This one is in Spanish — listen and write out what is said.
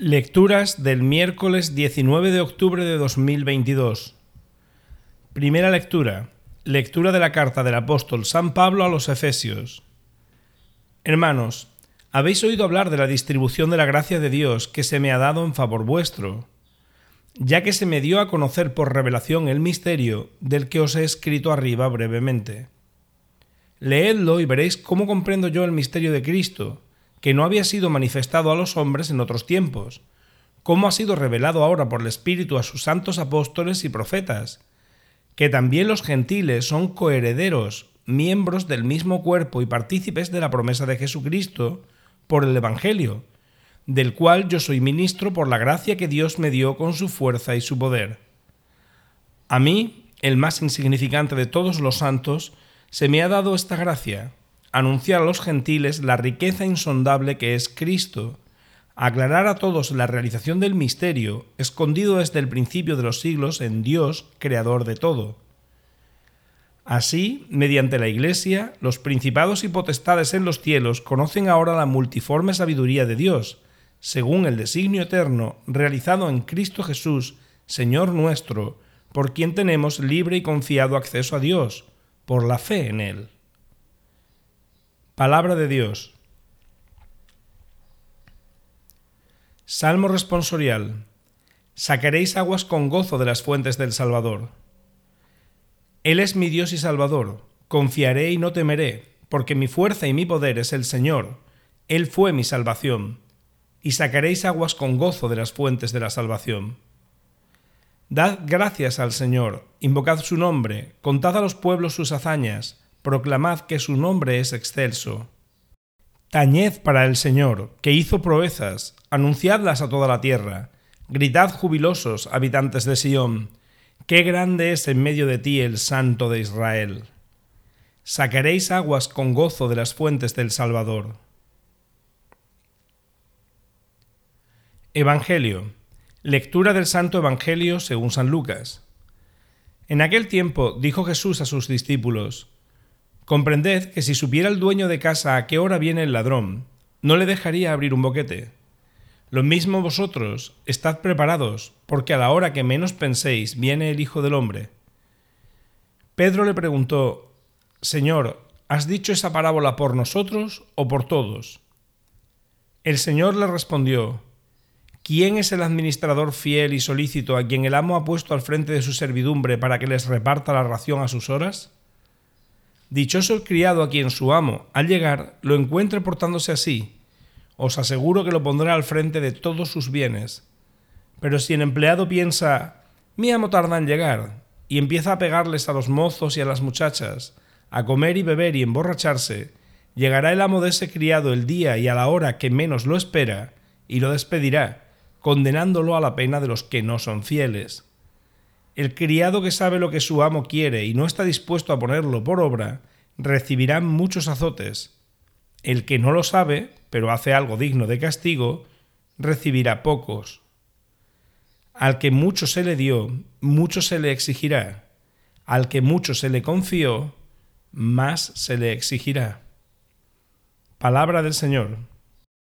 Lecturas del miércoles 19 de octubre de 2022. Primera lectura. Lectura de la carta del apóstol San Pablo a los Efesios. Hermanos, habéis oído hablar de la distribución de la gracia de Dios que se me ha dado en favor vuestro, ya que se me dio a conocer por revelación el misterio del que os he escrito arriba brevemente. Leedlo y veréis cómo comprendo yo el misterio de Cristo que no había sido manifestado a los hombres en otros tiempos, como ha sido revelado ahora por el Espíritu a sus santos apóstoles y profetas, que también los gentiles son coherederos, miembros del mismo cuerpo y partícipes de la promesa de Jesucristo por el Evangelio, del cual yo soy ministro por la gracia que Dios me dio con su fuerza y su poder. A mí, el más insignificante de todos los santos, se me ha dado esta gracia, anunciar a los gentiles la riqueza insondable que es Cristo, aclarar a todos la realización del misterio escondido desde el principio de los siglos en Dios, creador de todo. Así, mediante la Iglesia, los principados y potestades en los cielos conocen ahora la multiforme sabiduría de Dios, según el designio eterno realizado en Cristo Jesús, Señor nuestro, por quien tenemos libre y confiado acceso a Dios, por la fe en Él. Palabra de Dios. Salmo responsorial. Sacaréis aguas con gozo de las fuentes del Salvador. Él es mi Dios y Salvador. Confiaré y no temeré, porque mi fuerza y mi poder es el Señor. Él fue mi salvación. Y sacaréis aguas con gozo de las fuentes de la salvación. Dad gracias al Señor, invocad su nombre, contad a los pueblos sus hazañas, proclamad que su nombre es excelso. Tañed para el Señor, que hizo proezas, anunciadlas a toda la tierra, gritad jubilosos, habitantes de Sión, qué grande es en medio de ti el Santo de Israel. Sacaréis aguas con gozo de las fuentes del Salvador. Evangelio. Lectura del Santo Evangelio según San Lucas. En aquel tiempo dijo Jesús a sus discípulos, Comprended que si supiera el dueño de casa a qué hora viene el ladrón, no le dejaría abrir un boquete. Lo mismo vosotros, estad preparados, porque a la hora que menos penséis viene el Hijo del Hombre. Pedro le preguntó, Señor, ¿has dicho esa parábola por nosotros o por todos? El Señor le respondió, ¿Quién es el administrador fiel y solícito a quien el amo ha puesto al frente de su servidumbre para que les reparta la ración a sus horas? Dichoso el criado a quien su amo, al llegar, lo encuentre portándose así. Os aseguro que lo pondrá al frente de todos sus bienes. Pero si el empleado piensa, mi amo tarda en llegar, y empieza a pegarles a los mozos y a las muchachas, a comer y beber y emborracharse, llegará el amo de ese criado el día y a la hora que menos lo espera, y lo despedirá, condenándolo a la pena de los que no son fieles. El criado que sabe lo que su amo quiere y no está dispuesto a ponerlo por obra, recibirá muchos azotes. El que no lo sabe, pero hace algo digno de castigo, recibirá pocos. Al que mucho se le dio, mucho se le exigirá. Al que mucho se le confió, más se le exigirá. Palabra del Señor.